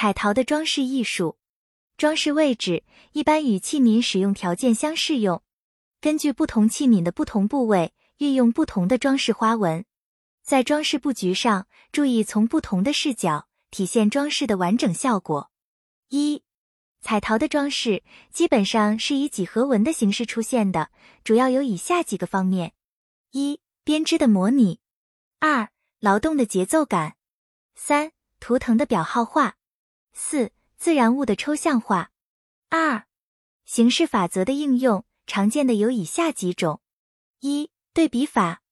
彩陶的装饰艺术，装饰位置一般与器皿使用条件相适用，根据不同器皿的不同部位，运用不同的装饰花纹。在装饰布局上，注意从不同的视角体现装饰的完整效果。一、彩陶的装饰基本上是以几何纹的形式出现的，主要有以下几个方面：一、编织的模拟；二、劳动的节奏感；三、图腾的表号化。四、自然物的抽象化。二、形式法则的应用，常见的有以下几种：一、对比法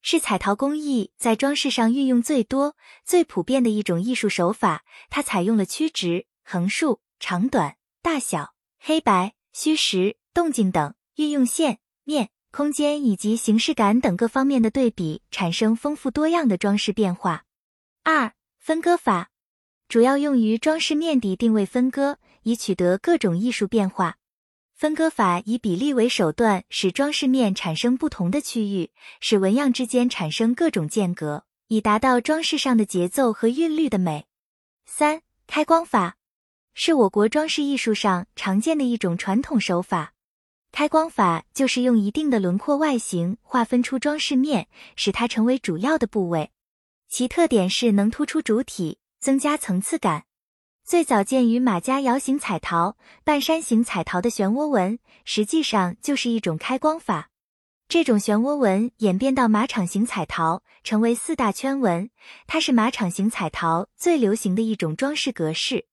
是彩陶工艺在装饰上运用最多、最普遍的一种艺术手法。它采用了曲直、横竖、长短、大小、黑白、虚实、动静等，运用线、面、空间以及形式感等各方面的对比，产生丰富多样的装饰变化。二、分割法。主要用于装饰面底定位分割，以取得各种艺术变化。分割法以比例为手段，使装饰面产生不同的区域，使纹样之间产生各种间隔，以达到装饰上的节奏和韵律的美。三、开光法是我国装饰艺术上常见的一种传统手法。开光法就是用一定的轮廓外形划分出装饰面，使它成为主要的部位。其特点是能突出主体。增加层次感，最早见于马家窑形彩陶、半山形彩陶的漩涡纹，实际上就是一种开光法。这种漩涡纹演变到马场型彩陶，成为四大圈纹，它是马场型彩陶最流行的一种装饰格式。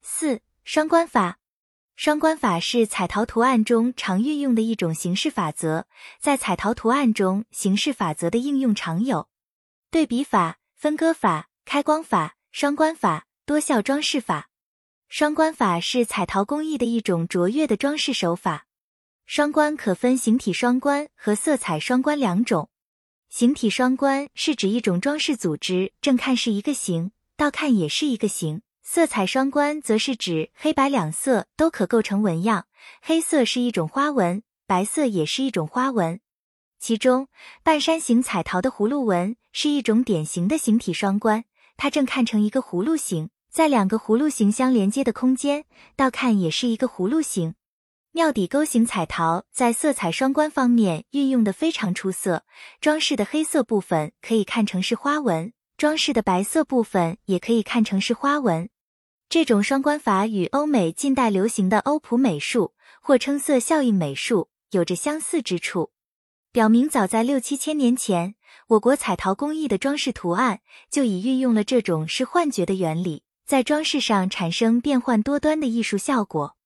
四双关法，双关法是彩陶图案中常运用的一种形式法则，在彩陶图案中，形式法则的应用常有对比法、分割法、开光法。双关法、多效装饰法。双关法是彩陶工艺的一种卓越的装饰手法。双关可分形体双关和色彩双关两种。形体双关是指一种装饰组织正看是一个形，倒看也是一个形。色彩双关则是指黑白两色都可构成纹样，黑色是一种花纹，白色也是一种花纹。其中，半山形彩陶的葫芦纹是一种典型的形体双关。它正看成一个葫芦形，在两个葫芦形相连接的空间，倒看也是一个葫芦形。庙底钩形彩陶在色彩双关方面运用的非常出色，装饰的黑色部分可以看成是花纹，装饰的白色部分也可以看成是花纹。这种双关法与欧美近代流行的欧普美术或称色效应美术有着相似之处。表明早在六七千年前，我国彩陶工艺的装饰图案就已运用了这种是幻觉的原理，在装饰上产生变幻多端的艺术效果。